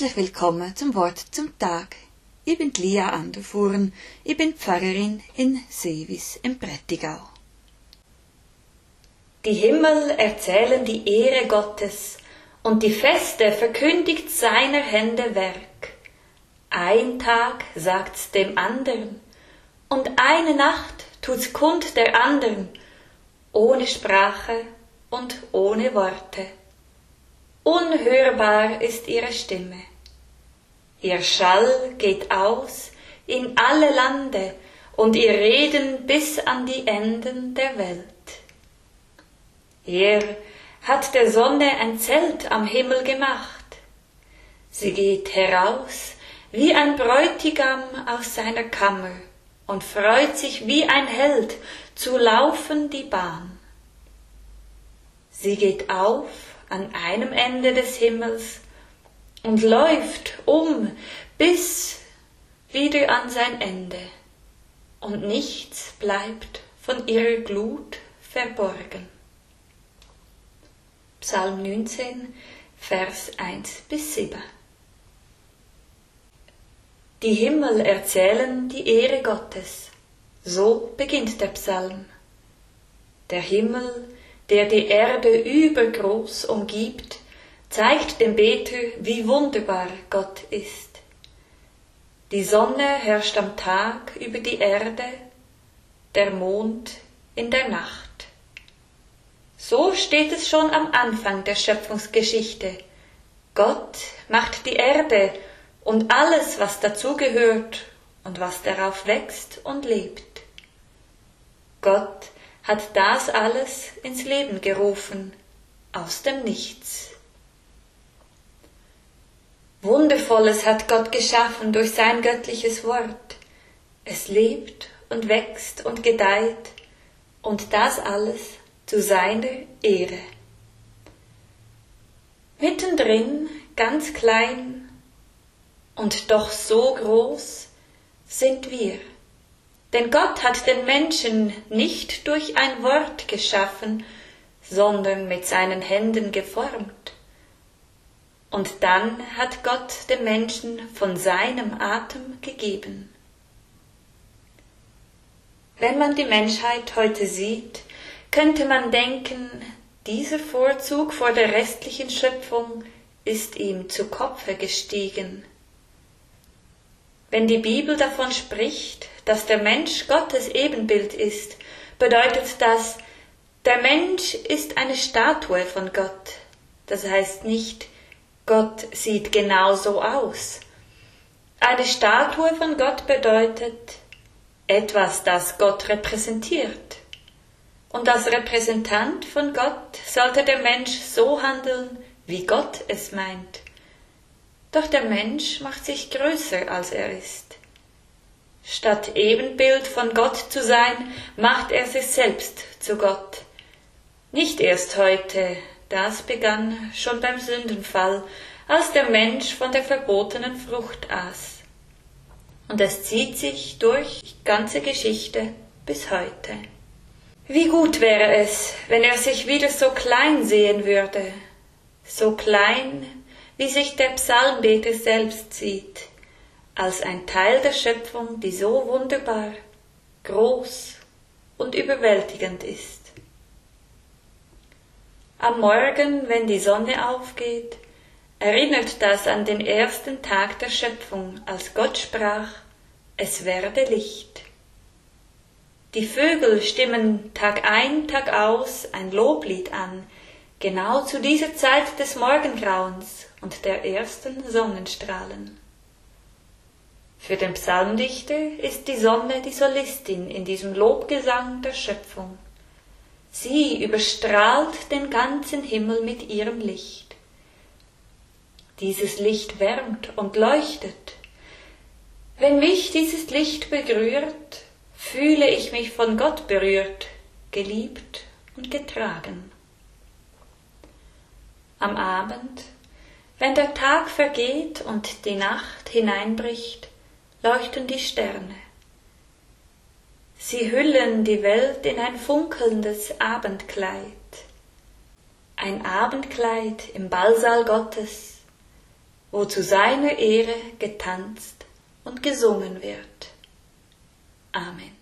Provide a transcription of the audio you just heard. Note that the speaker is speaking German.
Herzlich willkommen zum Wort zum Tag. Ich bin Lia Anderfuhren, ich bin Pfarrerin in Sevis im Prättigau. Die Himmel erzählen die Ehre Gottes und die Feste verkündigt seiner Hände Werk. Ein Tag sagt's dem andern und eine Nacht tut's kund der andern, ohne Sprache und ohne Worte. Unhörbar ist ihre Stimme. Ihr Schall geht aus in alle Lande und ihr Reden bis an die Enden der Welt. Er hat der Sonne ein Zelt am Himmel gemacht. Sie geht heraus wie ein Bräutigam aus seiner Kammer und freut sich wie ein Held zu laufen die Bahn. Sie geht auf an einem Ende des Himmels und läuft um bis wieder an sein Ende, und nichts bleibt von ihrer Glut verborgen. Psalm 19, Vers 1 bis 7. Die Himmel erzählen die Ehre Gottes. So beginnt der Psalm. Der Himmel der die Erde übergroß umgibt, zeigt dem Beter, wie wunderbar Gott ist. Die Sonne herrscht am Tag über die Erde, der Mond in der Nacht. So steht es schon am Anfang der Schöpfungsgeschichte. Gott macht die Erde und alles, was dazugehört und was darauf wächst und lebt. Gott hat das alles ins Leben gerufen, aus dem Nichts. Wundervolles hat Gott geschaffen durch sein göttliches Wort. Es lebt und wächst und gedeiht, und das alles zu seiner Ehre. Mittendrin, ganz klein und doch so groß, sind wir. Denn Gott hat den Menschen nicht durch ein Wort geschaffen, sondern mit seinen Händen geformt. Und dann hat Gott dem Menschen von seinem Atem gegeben. Wenn man die Menschheit heute sieht, könnte man denken, dieser Vorzug vor der restlichen Schöpfung ist ihm zu Kopfe gestiegen. Wenn die Bibel davon spricht, dass der Mensch Gottes Ebenbild ist, bedeutet das, der Mensch ist eine Statue von Gott. Das heißt nicht, Gott sieht genau so aus. Eine Statue von Gott bedeutet etwas, das Gott repräsentiert. Und als Repräsentant von Gott sollte der Mensch so handeln, wie Gott es meint. Doch der Mensch macht sich größer, als er ist. Statt Ebenbild von Gott zu sein, macht er sich selbst zu Gott. Nicht erst heute, das begann schon beim Sündenfall, als der Mensch von der verbotenen Frucht aß. Und es zieht sich durch die ganze Geschichte bis heute. Wie gut wäre es, wenn er sich wieder so klein sehen würde, so klein, wie sich der Psalmbeter selbst sieht, als ein Teil der Schöpfung, die so wunderbar, groß und überwältigend ist. Am Morgen, wenn die Sonne aufgeht, erinnert das an den ersten Tag der Schöpfung, als Gott sprach, es werde Licht. Die Vögel stimmen Tag ein, Tag aus ein Loblied an, genau zu dieser Zeit des Morgengrauens und der ersten Sonnenstrahlen. Für den Psalmdichter ist die Sonne die Solistin in diesem Lobgesang der Schöpfung. Sie überstrahlt den ganzen Himmel mit ihrem Licht. Dieses Licht wärmt und leuchtet. Wenn mich dieses Licht berührt, fühle ich mich von Gott berührt, geliebt und getragen. Am Abend, wenn der Tag vergeht und die Nacht hineinbricht, leuchten die Sterne. Sie hüllen die Welt in ein funkelndes Abendkleid, ein Abendkleid im Ballsaal Gottes, wo zu seiner Ehre getanzt und gesungen wird. Amen.